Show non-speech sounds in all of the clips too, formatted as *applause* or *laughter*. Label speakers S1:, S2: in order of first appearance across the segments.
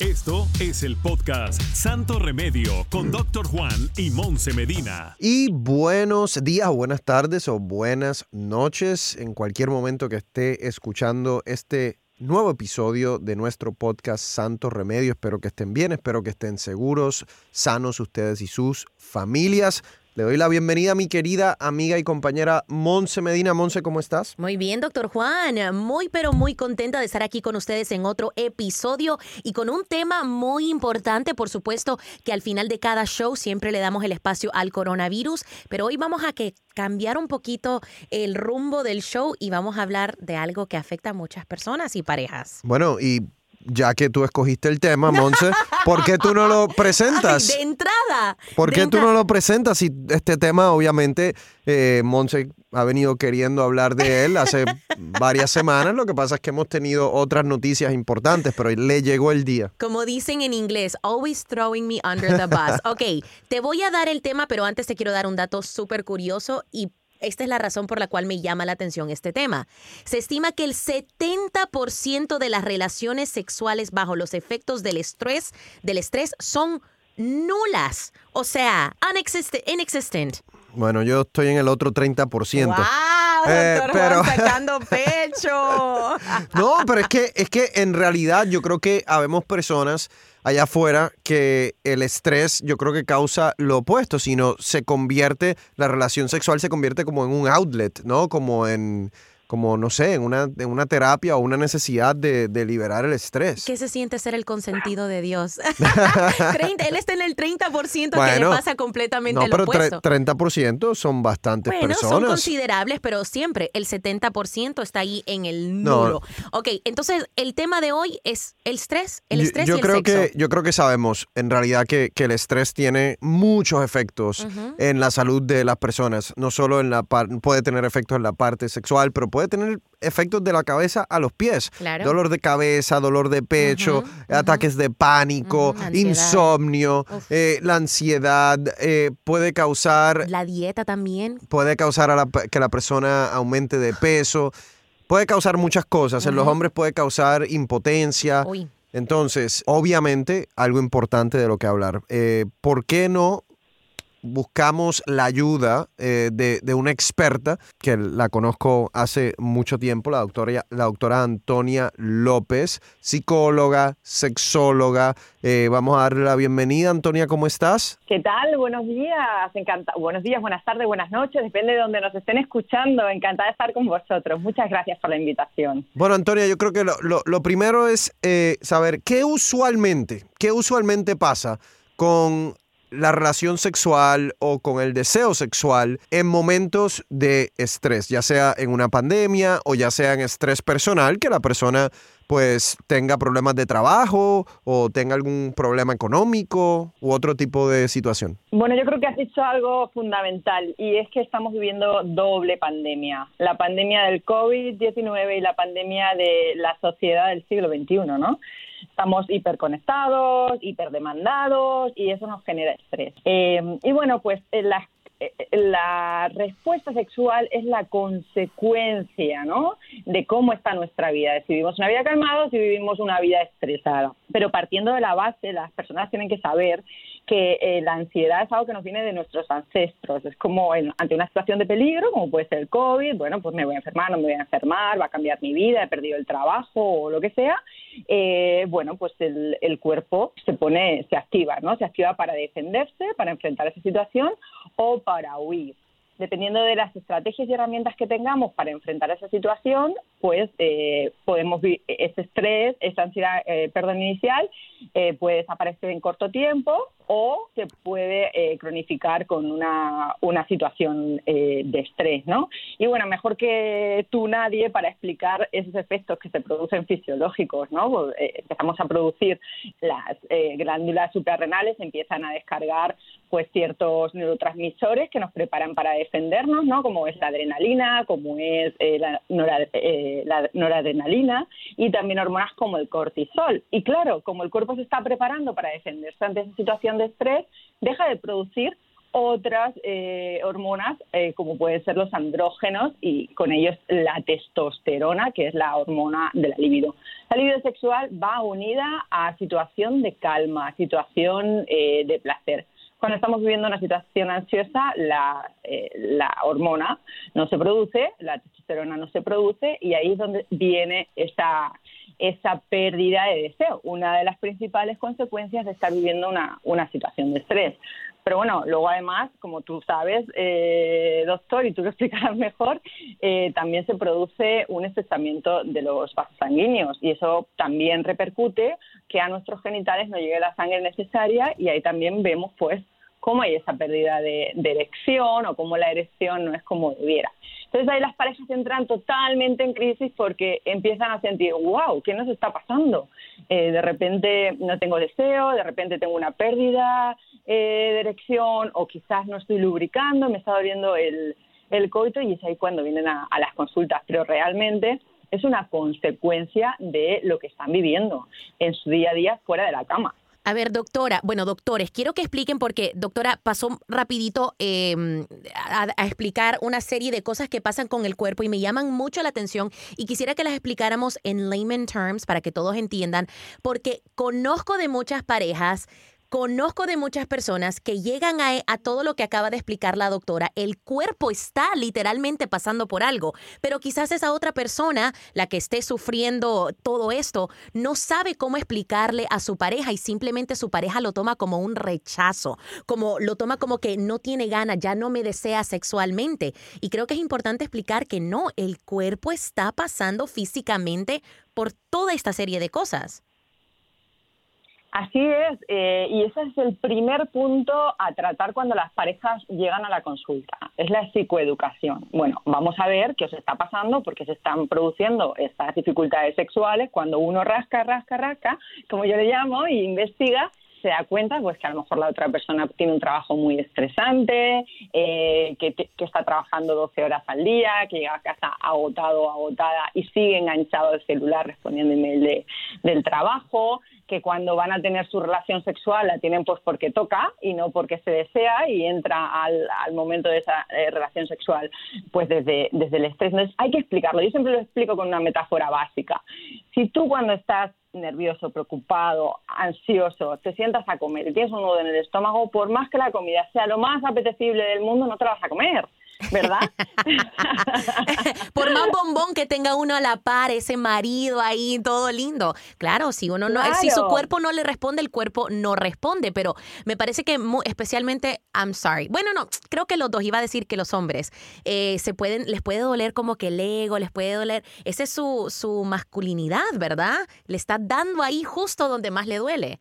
S1: Esto es el podcast Santo Remedio con Doctor Juan y Monse Medina.
S2: Y buenos días, buenas tardes o buenas noches en cualquier momento que esté escuchando este nuevo episodio de nuestro podcast Santo Remedio. Espero que estén bien, espero que estén seguros, sanos ustedes y sus familias. Le doy la bienvenida a mi querida amiga y compañera Monse Medina. Monse, ¿cómo estás?
S3: Muy bien, doctor Juan. Muy, pero muy contenta de estar aquí con ustedes en otro episodio y con un tema muy importante, por supuesto, que al final de cada show siempre le damos el espacio al coronavirus, pero hoy vamos a que cambiar un poquito el rumbo del show y vamos a hablar de algo que afecta a muchas personas y parejas.
S2: Bueno, y ya que tú escogiste el tema, Monse, ¿por qué tú no lo *laughs* presentas?
S3: de entrada.
S2: ¿Por qué tú no lo presentas? Si este tema, obviamente, eh, Monse ha venido queriendo hablar de él hace *laughs* varias semanas. Lo que pasa es que hemos tenido otras noticias importantes, pero le llegó el día.
S3: Como dicen en inglés, always throwing me under the bus. *laughs* Ok, te voy a dar el tema, pero antes te quiero dar un dato súper curioso y esta es la razón por la cual me llama la atención este tema. Se estima que el 70% de las relaciones sexuales bajo los efectos del estrés, del estrés son nulas, o sea, inexistent.
S2: Bueno, yo estoy en el otro 30%.
S3: ¡Wow! Eh, pero... sacando *laughs* pecho.
S2: no, pero es que, es que en realidad yo creo que habemos personas allá afuera que el estrés yo creo que causa lo opuesto, sino se convierte, la relación sexual se convierte como en un outlet, ¿no? Como en como, no sé, en una, en una terapia o una necesidad de, liberar el estrés.
S3: ¿Qué se siente ser el consentido de Dios? *laughs* él está en el 30% que le pasa completamente no,
S2: pero 30% son bastantes
S3: bueno,
S2: personas.
S3: son considerables, pero siempre el 70% está ahí en el nulo. Ok, entonces el tema de hoy es el estrés, el estrés
S2: yo,
S3: y el
S2: creo
S3: sexo.
S2: Que, yo creo que sabemos en realidad que, que el estrés tiene muchos efectos en la salud de las personas. No solo en la puede tener efectos en la parte sexual, pero puede puede tener efectos de la cabeza a los pies. Dolor de cabeza, dolor de pecho, ataques de pánico, insomnio, eh, la ansiedad, eh, puede causar...
S3: La dieta también.
S2: Puede causar que la persona aumente de peso, puede causar muchas cosas. En los hombres puede causar impotencia. Entonces, obviamente, algo importante de lo que hablar. Eh, ¿Por qué no buscamos la ayuda eh, de, una experta que la conozco hace mucho tiempo, la doctora, la doctora Antonia López, psicóloga, sexóloga. Eh, vamos a darle la bienvenida. Antonia, ¿cómo estás?
S4: ¿Qué tal? Buenos días. Encanta Buenos días, buenas tardes, buenas noches. Depende de donde nos estén escuchando. Encantada de estar con vosotros. Muchas gracias por la invitación.
S2: Bueno, Antonia, yo creo que lo, primero es eh, saber qué usualmente, qué usualmente pasa con la relación sexual o con el deseo sexual en momentos de estrés, ya sea en una pandemia o ya sea en estrés personal, que la persona pues tenga problemas de trabajo o tenga algún problema económico u otro tipo de situación?
S4: Bueno, yo creo que has dicho algo fundamental y es que estamos viviendo doble pandemia. La pandemia del COVID-19 y la pandemia de la sociedad del siglo XXI, ¿no? Estamos hiperconectados, hiperdemandados y eso nos genera estrés. Eh, y bueno, pues eh, la, eh, la respuesta sexual es la consecuencia, ¿no? De cómo está nuestra vida, si vivimos una vida calmada o si vivimos una vida estresada. Pero partiendo de la base, las personas tienen que saber que eh, la ansiedad es algo que nos viene de nuestros ancestros. Es como ante una situación de peligro, como puede ser el COVID, bueno, pues me voy a enfermar, no me voy a enfermar, va a cambiar mi vida, he perdido el trabajo o lo que sea. Eh, bueno, pues el, el, cuerpo se pone, se activa, ¿no? Se activa para defenderse, para enfrentar esa situación o para huir dependiendo de las estrategias y herramientas que tengamos para enfrentar esa situación, pues eh, podemos ese estrés, esa ansiedad, eh, perdón, inicial, eh, puede desaparecer en corto tiempo o se puede eh, cronificar con una, una situación eh, de estrés, ¿no? Y bueno, mejor que tú nadie para explicar esos efectos que se producen fisiológicos, ¿no? Pues, eh, empezamos a producir las glándulas suprarrenales, empiezan a descargar pues ciertos neurotransmisores que nos preparan para defendernos, ¿no? Como es la adrenalina, como es la, la noradrenalina y también hormonas como el cortisol. Y claro, como el cuerpo se está preparando para defenderse ante esa situación de estrés, deja de producir otras eh, hormonas eh, como pueden ser los andrógenos y con ellos la testosterona, que es la hormona de la libido. La libido sexual va unida a situación de calma, situación eh, de placer. Cuando estamos viviendo una situación ansiosa, la, la hormona no se produce, la testosterona no se produce y ahí es donde viene esa, esa pérdida de deseo, una de las principales consecuencias de estar viviendo una, una situación de estrés. Pero bueno, luego además, como tú sabes, eh, doctor, y tú lo *laughs* explicarás mejor, eh, también se produce un estrechamiento de los vasos sanguíneos y eso también repercute que a nuestros genitales no llegue la sangre necesaria y ahí también vemos pues cómo hay esa pérdida de, de erección o cómo la erección no es como debiera. Entonces ahí las parejas entran totalmente en crisis porque empiezan a sentir, wow, ¿qué nos está pasando? Eh, de repente no tengo deseo, de repente tengo una pérdida eh, de erección o quizás no estoy lubricando, me está doliendo el, el coito y es ahí cuando vienen a, a las consultas. Pero realmente es una consecuencia de lo que están viviendo en su día a día fuera de la cama.
S3: A ver, doctora, bueno, doctores, quiero que expliquen porque, doctora, pasó rapidito em, a, explicar una serie de cosas que pasan con el cuerpo y me llaman mucho la atención y quisiera que las explicáramos en layman terms para que todos entiendan, porque conozco de muchas parejas Conozco de muchas personas que llegan a, todo lo que acaba de explicar la doctora. El cuerpo está literalmente pasando por algo, pero quizás esa otra persona, la que esté sufriendo todo esto, no sabe cómo explicarle a su pareja y simplemente su pareja lo toma como un rechazo, como lo toma como que no tiene ganas, ya no me desea sexualmente. Y creo que es importante explicar que no, el cuerpo está pasando físicamente por toda esta serie de cosas.
S4: Así es, eh, y ese es el primer punto a tratar cuando las parejas llegan a la consulta, es la psicoeducación. Bueno, vamos a ver qué os está pasando, porque se están produciendo estas dificultades sexuales cuando uno rasca, rasca, rasca, como yo le llamo, y investiga se da cuenta pues que a lo mejor la otra persona tiene un trabajo muy estresante, eh, que, está trabajando 12 horas al día, que llega a casa agotado, agotada y sigue enganchado al celular respondiendo email de, del trabajo, que cuando van a tener su relación sexual la tienen pues porque toca y no porque se desea y entra al, momento de esa eh, relación sexual pues desde, desde el estrés. Hay que explicarlo. Yo siempre lo explico con una metáfora básica. Si tú cuando estás nervioso, preocupado, ansioso, te sientas a comer y tienes un nudo en el estómago, por más que la comida sea lo más apetecible del mundo, no te la vas a comer. ¿Verdad? *laughs*
S3: Por más bombón que tenga uno a la par, ese marido ahí, todo lindo. Claro, si uno no, si su cuerpo no le responde, el cuerpo no responde, pero me parece que especialmente, I'm sorry. Bueno, no, creo que los dos, iba a decir que los hombres, eh, se pueden, les puede doler como que el ego, les puede doler, esa es su, su masculinidad, ¿verdad? Le está dando ahí justo donde más le duele.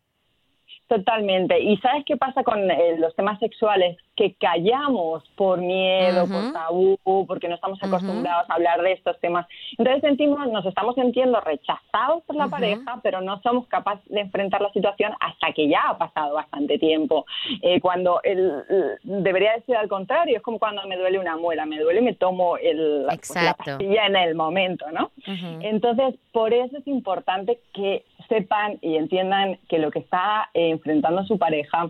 S4: Totalmente. ¿Y sabes qué pasa con eh, los temas sexuales? Que callamos por miedo, por tabú, porque no estamos acostumbrados a hablar de estos temas. Entonces sentimos, nos estamos sintiendo rechazados por la pareja, pero no somos capaces de enfrentar la situación hasta que ya ha pasado bastante tiempo. Eh, cuando el, debería decir al contrario, es como cuando me duele una muela, me duele y me tomo el, pues, la pastilla en el momento, ¿no? Entonces, por eso es importante que sepan y entiendan que lo que está enfrentando su pareja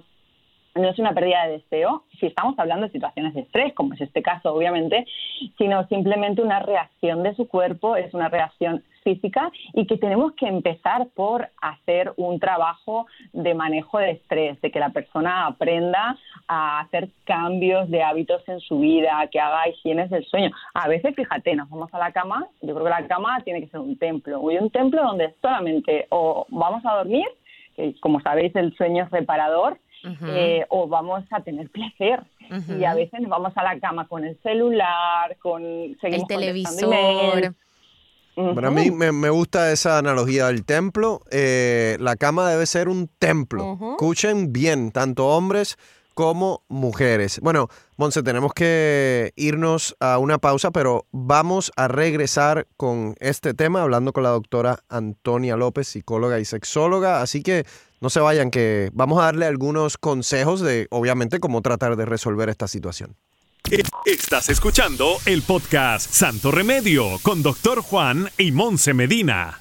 S4: no es una pérdida de deseo, si estamos hablando de situaciones de estrés, como es este caso obviamente, sino simplemente una reacción de su cuerpo, es una reacción física y que tenemos que empezar por hacer un trabajo de manejo de estrés, de que la persona aprenda a hacer cambios de hábitos en su vida, que haga higienes del sueño. A veces, fíjate, nos vamos a la cama, yo creo que la cama tiene que ser un templo, y un templo donde solamente o vamos a dormir, que como sabéis el sueño es reparador, eh, o vamos a tener placer. Y a veces nos vamos a la cama con el celular, con
S3: el televisor.
S2: Para mí me, gusta esa analogía del templo. Eh, la cama debe ser un templo. Escuchen bien, tanto hombres como mujeres. Bueno, Monse, tenemos que irnos a una pausa, pero vamos a regresar con este tema hablando con la doctora Antonia López, psicóloga y sexóloga. Así que no se vayan, que vamos a darle algunos consejos de, obviamente, cómo tratar de resolver esta situación.
S1: Estás escuchando el podcast Santo Remedio con Doctor Juan y Monse Medina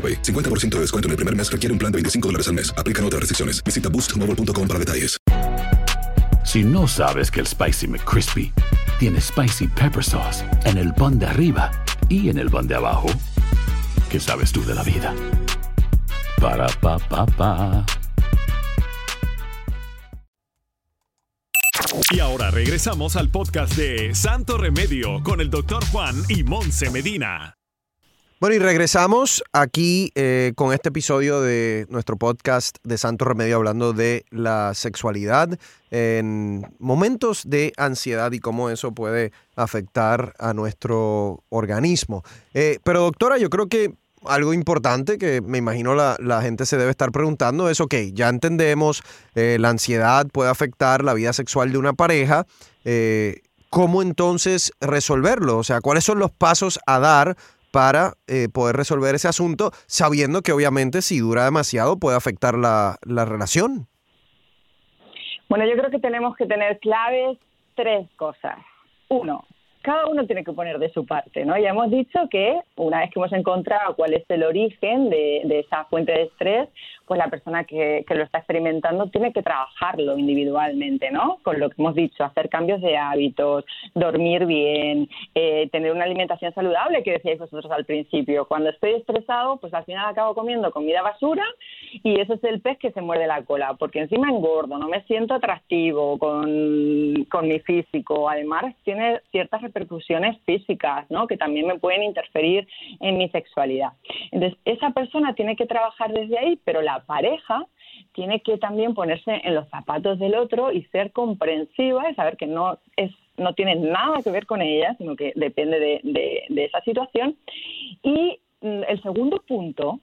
S5: 50% de descuento en el primer mes requiere un plan de 25 dólares al mes. Aplican otras restricciones. Visita boostmobile.com para detalles.
S6: Si no sabes que el Spicy McCrispy tiene Spicy Pepper Sauce en el pan de arriba y en el pan de abajo, ¿qué sabes tú de la vida? Para, pa, pa, pa.
S1: Y ahora regresamos al podcast de Santo Remedio con el doctor Juan y Monse Medina.
S2: Bueno, y regresamos aquí eh, con este episodio de nuestro podcast de Santo Remedio hablando de la sexualidad en momentos de ansiedad y cómo eso puede afectar a nuestro organismo. Eh, pero doctora, yo creo que algo importante que me imagino la, gente se debe estar preguntando es, ok, ya entendemos, eh, la ansiedad puede afectar la vida sexual de una pareja. ¿Cómo entonces resolverlo? O sea, ¿cuáles son los pasos a dar para eh, poder resolver ese asunto, sabiendo que obviamente si dura demasiado puede afectar la, la relación.
S4: Bueno, yo creo que tenemos que tener claves tres cosas. Uno, cada uno tiene que poner de su parte, ¿no? Ya hemos dicho que una vez que hemos encontrado cuál es el origen de, de esa fuente de estrés, pues la persona que, que, lo está experimentando tiene que trabajarlo individualmente, ¿no? Con lo que hemos dicho, hacer cambios de hábitos, dormir bien, eh, tener una alimentación saludable, que decíais vosotros al principio. Cuando estoy estresado, pues al final acabo comiendo comida basura y ese es el pez que se muerde la cola, porque encima engordo, no me siento atractivo con, con mi físico. Además, tiene ciertas repercusiones físicas, ¿no? Que también me pueden interferir en mi sexualidad. Entonces, esa persona tiene que trabajar desde ahí, pero la pareja tiene que también ponerse en los zapatos del otro y ser comprensiva y saber que no es no tiene nada que ver con ella, sino que depende de, de esa situación. Y mm, el segundo punto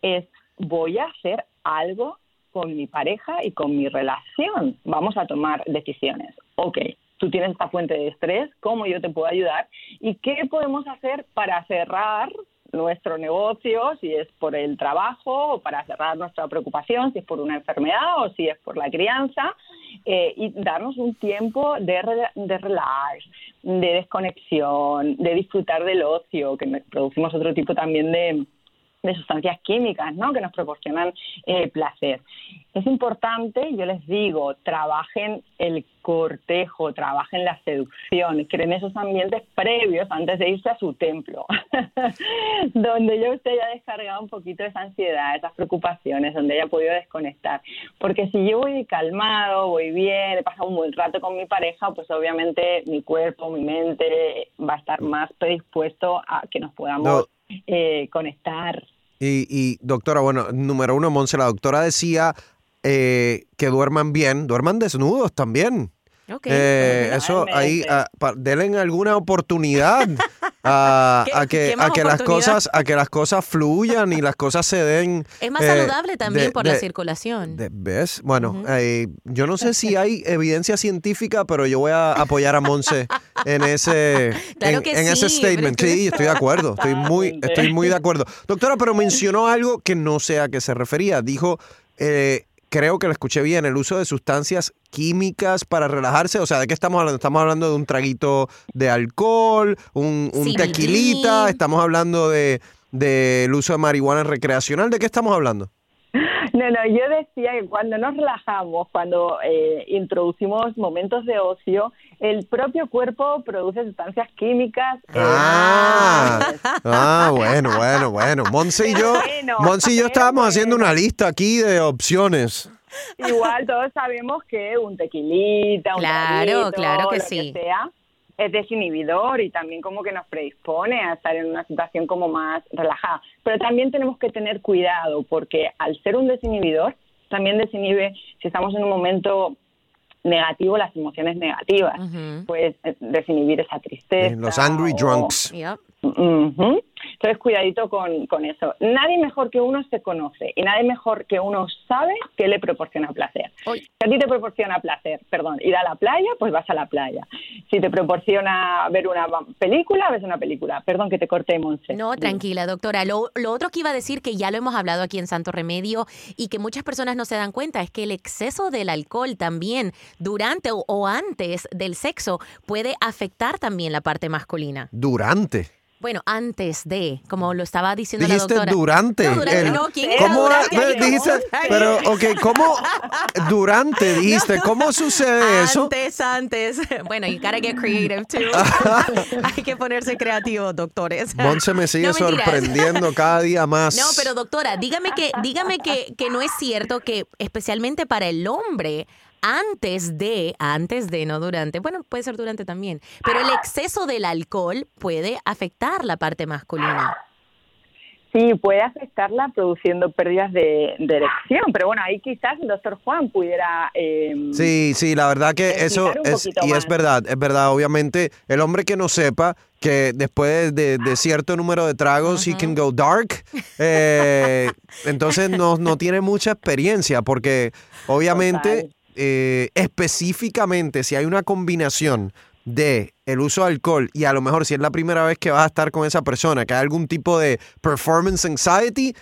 S4: es voy a hacer algo con mi pareja y con mi relación. Vamos a tomar decisiones. Ok, tú tienes esta fuente de estrés, ¿cómo yo te puedo ayudar? ¿Y qué podemos hacer para cerrar nuestro negocio, si es por el trabajo o para cerrar nuestra preocupación, si es por una enfermedad o si es por la crianza, eh, y darnos un tiempo de, de relax, de desconexión, de disfrutar del ocio, que producimos otro tipo también de, de sustancias químicas ¿no? que nos proporcionan eh, placer. Es importante, yo les digo, trabajen el cortejo, trabajen la seducción, creen esos ambientes previos antes de irse a su templo, *laughs* donde ya usted haya descargado un poquito esa ansiedad, esas preocupaciones, donde haya podido desconectar. Porque si yo voy calmado, voy bien, he pasado un buen rato con mi pareja, pues obviamente mi cuerpo, mi mente va a estar más predispuesto a que nos podamos eh, conectar
S2: Y, y doctora, bueno, número uno, Monse, la doctora decía eh, que duerman bien, duerman desnudos también.
S3: Okay.
S2: Eh, eso ahí, uh, denle alguna oportunidad *laughs* a, a que, a que las cosas a que las cosas fluyan y las cosas se den.
S3: Es más eh, saludable también de, por de, la circulación.
S2: De, ¿Ves? Bueno, uh -huh. eh, yo no sé si hay evidencia científica, pero yo voy a apoyar a Monse en ese *laughs*
S3: claro
S2: en,
S3: que
S2: en
S3: sí,
S2: ese statement.
S3: pero-
S2: Sí, estoy de acuerdo. Estoy muy estoy muy de acuerdo. Doctora, pero mencionó algo que no sé a qué se refería. Dijo eh, creo que lo escuché bien, el uso de sustancias químicas para relajarse. O sea, ¿de qué estamos hablando? Estamos hablando de un traguito de alcohol, un, tequilita, estamos hablando de del uso de marihuana recreacional. ¿De qué estamos hablando?
S4: No, no, yo decía que cuando nos relajamos, cuando eh, introducimos momentos de ocio, el propio cuerpo produce sustancias químicas.
S2: Ah, ah, bueno, bueno, bueno. Monse y yo,
S4: Bueno,
S2: Monse y yo estábamos haciendo una lista aquí de opciones.
S4: Igual todos sabemos que un tequilita, un
S3: Claro, claro que
S4: lo
S3: sí.
S4: sea, es desinhibidor y también como que nos predispone a estar en una situación como más relajada. Pero también tenemos que tener cuidado porque al ser un desinhibidor, también desinhibe si estamos en un momento negativo las emociones negativas.
S3: Ujú.
S4: Pues desinhibir esa tristeza.
S2: Los angry
S4: o-
S2: drunks.
S3: Yep.
S4: Ujú. Entonces, cuidadito con, con eso. Nadie mejor que uno se conoce y nadie mejor que uno sabe que le proporciona placer.
S3: Oy.
S4: Si a ti te proporciona placer, perdón, ir a la playa, pues vas a la playa. Si te proporciona ver una película, ves una película. Perdón que te corté, Monse.
S3: No, tranquila, doctora. Lo, lo otro que iba a decir, que ya lo hemos hablado aquí en Santo Remedio y que muchas personas no se dan cuenta, es que el exceso del alcohol también durante o, o antes del sexo puede afectar también la parte masculina.
S2: Durante.
S3: Bueno, antes de, como lo estaba diciendo
S2: Dijiste
S3: la doctora.
S2: durante.
S3: No, durante
S2: el-
S3: no, ¿quién era
S2: ¿Cómo
S3: durante?
S2: ve- dijiste? Pero, ok, ¿cómo durante *laughs* dijiste? ¿Cómo sucede eso?
S3: Antes, antes. *laughs* Bueno, you gotta get creative too. *laughs* Hay que ponerse creativos, doctores.
S2: Monse me sigue sorprendiendo cada día más.
S3: No, pero doctora, dígame que, dígame que, que no es cierto que especialmente para el hombre, antes de, antes de, no durante, bueno, puede ser durante también, pero el exceso del alcohol puede afectar la parte masculina.
S4: Sí, puede afectarla produciendo pérdidas de, de erección. Pero bueno, ahí quizás el doctor Juan pudiera... eh,
S2: Sí, sí, la verdad que eso es, y es verdad, es verdad, obviamente, el hombre que no sepa que después de, de cierto número de tragos he can go dark, *laughs* eh, entonces no, no tiene mucha experiencia porque obviamente,
S4: Total.
S2: Eh, específicamente, si hay una combinación de el uso de alcohol y a lo mejor si es la primera vez que vas a estar con esa persona, que hay algún tipo de performance anxiety,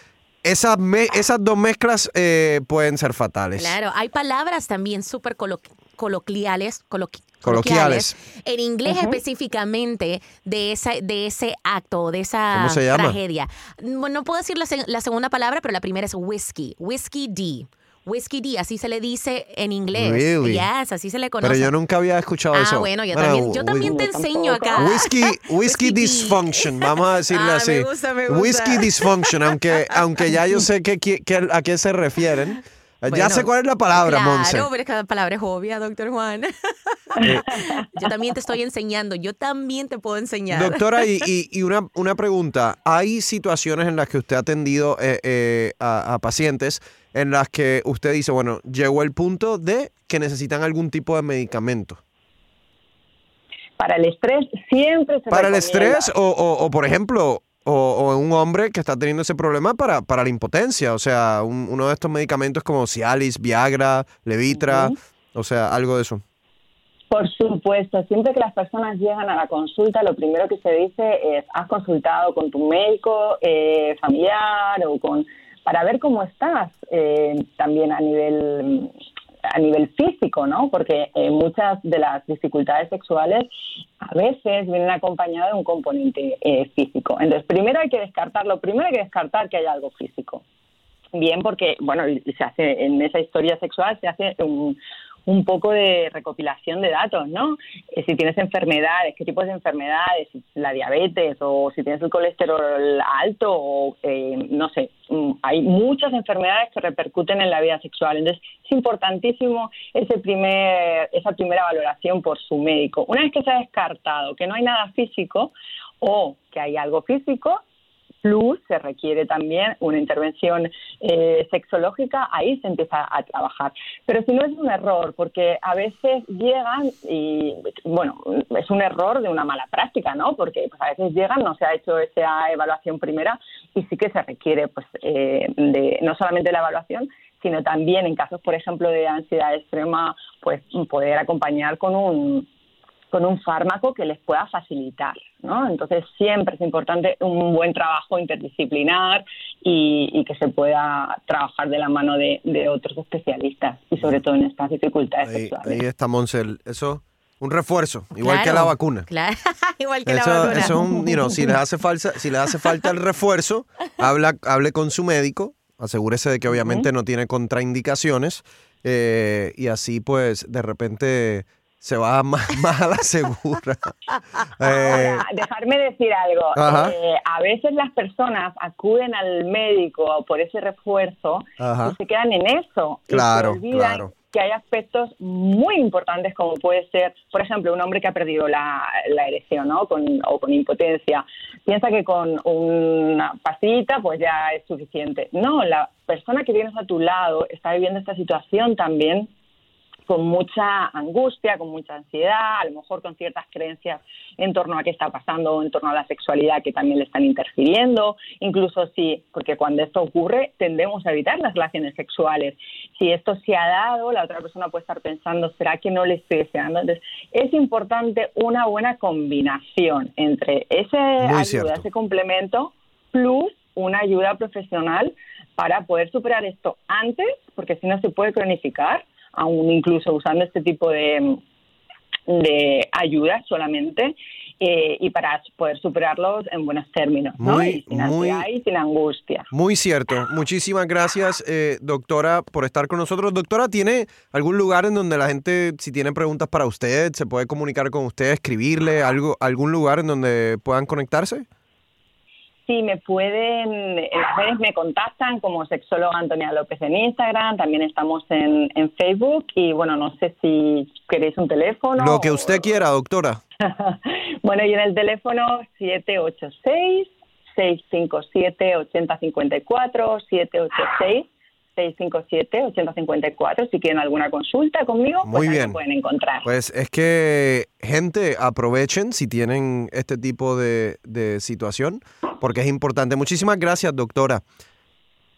S2: esas, me- esas dos mezclas eh, pueden ser fatales.
S3: Claro, hay palabras también súper colo- coloquiales, coloqui-
S2: Coloquiales.
S3: en inglés específicamente de esa de ese acto, de esa
S2: ¿Cómo se llama?
S3: tragedia. No, no puedo decir la, la segunda palabra, pero la primera es whiskey, whiskey D. Whiskey D, así se le dice en inglés.
S2: Really?
S3: Yes, así se le conoce.
S2: Pero yo nunca había escuchado
S3: ah,
S2: eso.
S3: bueno, yo
S2: Bueno,
S3: también, yo también te enseño acá. Whiskey *laughs* tea.
S2: dysfunction, vamos a decirle *laughs*
S3: Ah,
S2: así.
S3: me gusta, me gusta.
S2: Whisky dysfunction, aunque, aunque ya yo sé que- que- a qué se refieren. Ya sé cuál es la palabra, Monse.
S3: Claro, pero es que la palabra es obvia, doctor Juan. *laughs* yo también te estoy enseñando, yo también te puedo enseñar.
S2: Doctora, y, y- *laughs* y una, una pregunta. ¿Hay situaciones en las que usted ha atendido eh, eh, a, a pacientes en las que usted dice, bueno, llegó el punto de que necesitan algún tipo de medicamento?
S4: Para el estrés siempre se
S2: ¿Para el estrés o, o- o, por ejemplo, o, o un hombre que está teniendo ese problema para, para la impotencia? O sea, un- uno de estos medicamentos como Cialis, Viagra, Levitra, o sea, algo de eso.
S4: Por supuesto, siempre que las personas llegan a la consulta, lo primero que se dice es, has consultado con tu médico eh, familiar o con para ver cómo estás eh, también a nivel a nivel físico, ¿no? Porque eh, muchas de las dificultades sexuales a veces vienen acompañadas de un componente eh, físico. Entonces, primero hay que descartarlo, primero hay que descartar que haya algo físico. Bien, porque, bueno, se hace en esa historia sexual se hace un, un poco de recopilación de datos, ¿no? Eh, si tienes enfermedades, qué tipos de enfermedades, la diabetes o si tienes el colesterol alto o, eh, no sé, mm, hay muchas enfermedades que repercuten en la vida sexual. Entonces, es importantísimo ese primer, esa primera valoración por su médico. Una vez que se ha descartado que no hay nada físico o que hay algo físico, plus se requiere también una intervención eh, sexológica, ahí se empieza a trabajar. Pero si no es un error, porque a veces llegan y, bueno, es un error de una mala práctica, ¿no? Porque pues, a veces llegan, no se ha hecho esa evaluación primera y sí que se requiere, pues, eh, de, no solamente la evaluación, sino también en casos, por ejemplo, de ansiedad extrema, pues poder acompañar con un con un fármaco que les pueda facilitar, ¿no? Entonces siempre es importante un buen trabajo interdisciplinar y, que se pueda trabajar de la mano de, otros especialistas y sobre todo en estas dificultades
S2: ahí,
S4: sexuales.
S2: Ahí está Monsel, eso un refuerzo, igual que la vacuna.
S3: Claro, *laughs* igual que la vacuna.
S2: Eso un, si les hace falta, si les hace falta el refuerzo, habla, hable con su médico, asegúrese de que obviamente no tiene contraindicaciones eh, y así pues de repente se va *laughs* más, a la segura. *laughs*
S4: Eh, dejarme decir algo. Eh, a veces las personas acuden al médico por ese refuerzo y se quedan en eso.
S2: Claro,
S4: y se olvidan que hay aspectos muy importantes como puede ser, por ejemplo, un hombre que ha perdido la, erección ¿no? con, o con impotencia. Piensa que con una pasita pues ya es suficiente. No, la persona que tienes a tu lado está viviendo esta situación también con mucha angustia, con mucha ansiedad, a lo mejor con ciertas creencias en torno a qué está pasando, en torno a la sexualidad que también le están interfiriendo, incluso si, porque cuando esto ocurre tendemos a evitar las relaciones sexuales. Si esto se ha dado, la otra persona puede estar pensando, ¿será que no le estoy deseando? Entonces, es importante una buena combinación entre ese ayuda, ese complemento, plus una ayuda profesional para poder superar esto antes, porque si no se puede cronificar aún incluso usando este tipo de, de ayudas solamente eh, y para poder superarlos en buenos términos, ¿no? Muy, sin ansiedad y sin angustia.
S2: Muy cierto. Muchísimas gracias, eh, doctora, por estar con nosotros. Doctora, ¿tiene algún lugar en donde la gente, si tiene preguntas para usted, se puede comunicar con usted, escribirle, algo, algún lugar en donde puedan conectarse?
S4: Sí, me pueden, en las redes me contactan como sexóloga Antonia López en Instagram, también estamos en, en Facebook y bueno, no sé si queréis un teléfono.
S2: Lo que usted quiera, doctora. *laughs*
S4: bueno, y en el teléfono 786 657 8054 786 657-8054. Si quieren alguna consulta conmigo, pues Muy bien. pueden encontrar.
S2: Pues es que, gente, aprovechen si tienen este tipo de, situación, porque es importante. Muchísimas gracias, doctora.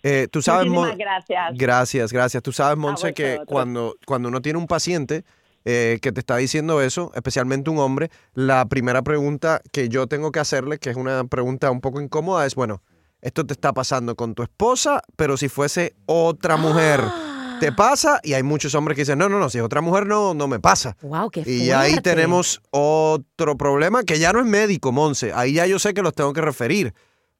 S2: Eh, tú sabes,
S4: Muchísimas gracias.
S2: Gracias, gracias. Tú sabes, Monse, que cuando, cuando uno tiene un paciente eh, que te está diciendo eso, especialmente un hombre, la primera pregunta que yo tengo que hacerle, que es una pregunta un poco incómoda, es, bueno, esto te está pasando con tu esposa, pero si fuese otra mujer. Te pasa y hay muchos hombres que dicen, no, no, no, si es otra mujer no, no me pasa.
S3: Wow, qué
S2: y ahí tenemos otro problema que ya no es médico, Monse. Ahí ya yo sé que los tengo que referir,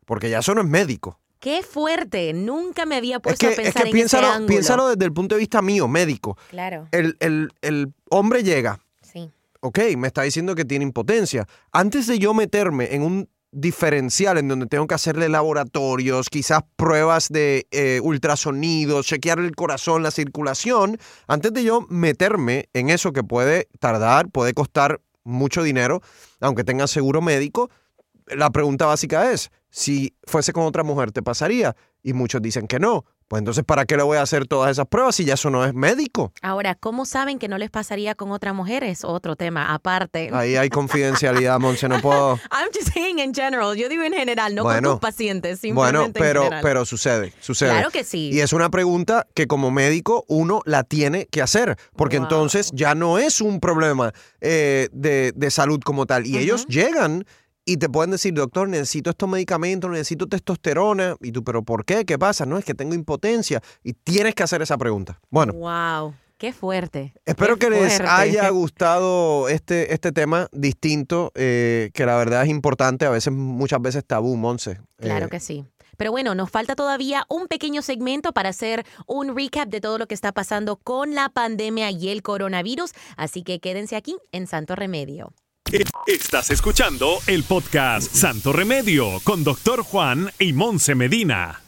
S2: porque ya eso no es médico.
S3: Qué fuerte, nunca me había puesto a pensar es que
S2: piénsalo, piénsalo desde el punto de vista mío, médico.
S3: Claro.
S2: El, el, el hombre llega. Sí. Ok, me está diciendo que tiene impotencia. Antes de yo meterme en un diferencial en donde tengo que hacerle laboratorios, quizás pruebas de eh, ultrasonidos, chequear el corazón, la circulación, antes de yo meterme en eso que puede tardar, puede costar mucho dinero, aunque tenga seguro médico, la pregunta básica es, si fuese con otra mujer, ¿te pasaría? Y muchos dicen que no. Pues entonces, ¿para qué le voy a hacer todas esas pruebas si ya eso no es médico?
S3: Ahora, ¿cómo saben que no les pasaría con otras mujeres? Otro tema aparte.
S2: Ahí hay confidencialidad, *laughs* Monse, no puedo...
S3: I'm just saying in general. Yo digo en general, no con tus pacientes, simplemente
S2: Bueno, pero,
S3: en general.
S2: pero sucede, sucede.
S3: Claro que sí.
S2: Y es una pregunta que como médico uno la tiene que hacer, porque entonces ya no es un problema eh, de, de, salud como tal. Y ellos llegan y te pueden decir, doctor, necesito estos medicamentos, necesito testosterona. Y tú, ¿pero por qué? ¿Qué pasa? No, es que tengo impotencia. Y tienes que hacer esa pregunta. Bueno.
S3: ¡Wow! Qué fuerte.
S2: Espero que les haya *laughs* gustado este, este tema distinto, eh, que la verdad es importante, a veces, muchas veces tabú, Monse.
S3: Claro eh, que sí. Pero bueno, nos falta todavía un pequeño segmento para hacer un recap de todo lo que está pasando con la pandemia y el coronavirus, así que quédense aquí en Santo Remedio.
S1: Estás escuchando el podcast Santo Remedio con Doctor Juan y Monse Medina.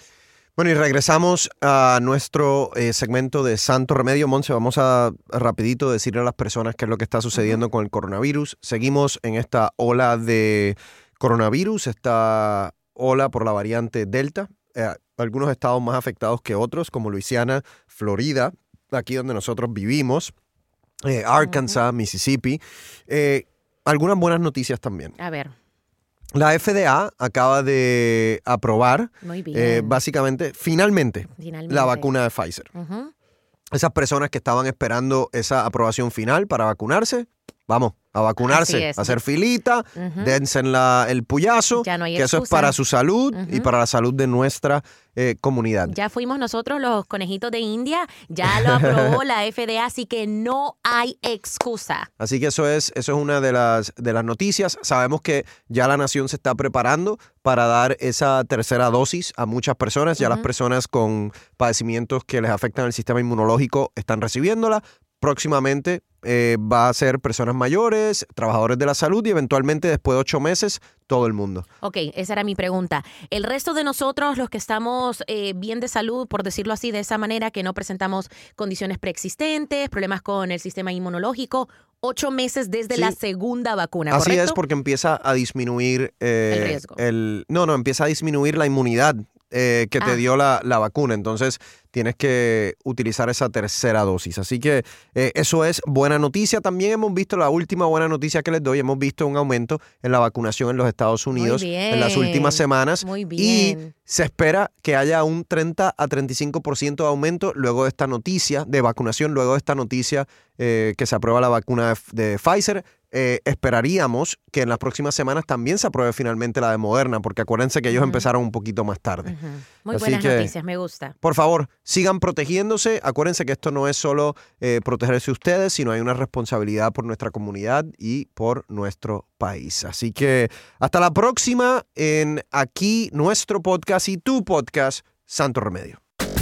S2: Bueno, y regresamos a nuestro eh, segmento de Santo Remedio. Monse, vamos a rapidito decirle a las personas qué es lo que está sucediendo con el coronavirus. Seguimos en esta ola de coronavirus, esta ola por la variante Delta. Eh, algunos estados más afectados que otros, como Luisiana, Florida, aquí donde nosotros vivimos, eh, Arkansas, Mississippi. algunas buenas noticias también.
S3: A ver.
S2: La FDA acaba de aprobar, eh, básicamente, finalmente, la vacuna de Pfizer. Esas personas que estaban esperando esa aprobación final para vacunarse, vamos, a vacunarse, a hacer filita, dense el puyazo, que eso es para su salud y para la salud de nuestra eh, comunidad.
S3: Ya fuimos nosotros los conejitos de India, ya lo aprobó *laughs* la FDA, así que no hay excusa.
S2: Así que eso es, eso es una de las, de las noticias. Sabemos que ya la nación se está preparando para dar esa tercera dosis a muchas personas. Ya las personas con padecimientos que les afectan el sistema inmunológico están recibiéndola. Próximamente eh, va a ser personas mayores, trabajadores de la salud y eventualmente después de ocho meses todo el mundo.
S3: Ok, esa era mi pregunta. El resto de nosotros, los que estamos eh, bien de salud, por decirlo así, de esa manera, que no presentamos condiciones preexistentes, problemas con el sistema inmunológico, ocho meses desde la segunda vacuna.
S2: Así es, porque empieza a disminuir eh,
S3: el riesgo.
S2: no, no, empieza a disminuir la inmunidad que te ah. dio la, la, vacuna. Entonces, tienes que utilizar esa tercera dosis. Así que eh, eso es buena noticia. También hemos visto la última buena noticia que les doy. Hemos visto un aumento en la vacunación en los Estados Unidos en las últimas semanas.
S3: Muy bien.
S2: Y se espera que haya un 30 a 35% de aumento luego de esta noticia de vacunación, luego de esta noticia eh, que se aprueba la vacuna de, Pfizer. Eh, esperaríamos que en las próximas semanas también se apruebe finalmente la de Moderna, porque acuérdense que ellos empezaron un poquito más tarde.
S3: Muy buenas noticias, me gusta.
S2: Por favor, sigan protegiéndose. Acuérdense que esto no es solo eh, protegerse ustedes, sino hay una responsabilidad por nuestra comunidad y por nuestro país. Así que hasta la próxima en aquí nuestro podcast y tu podcast, Santo Remedio.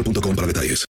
S5: mobile.com para detalles.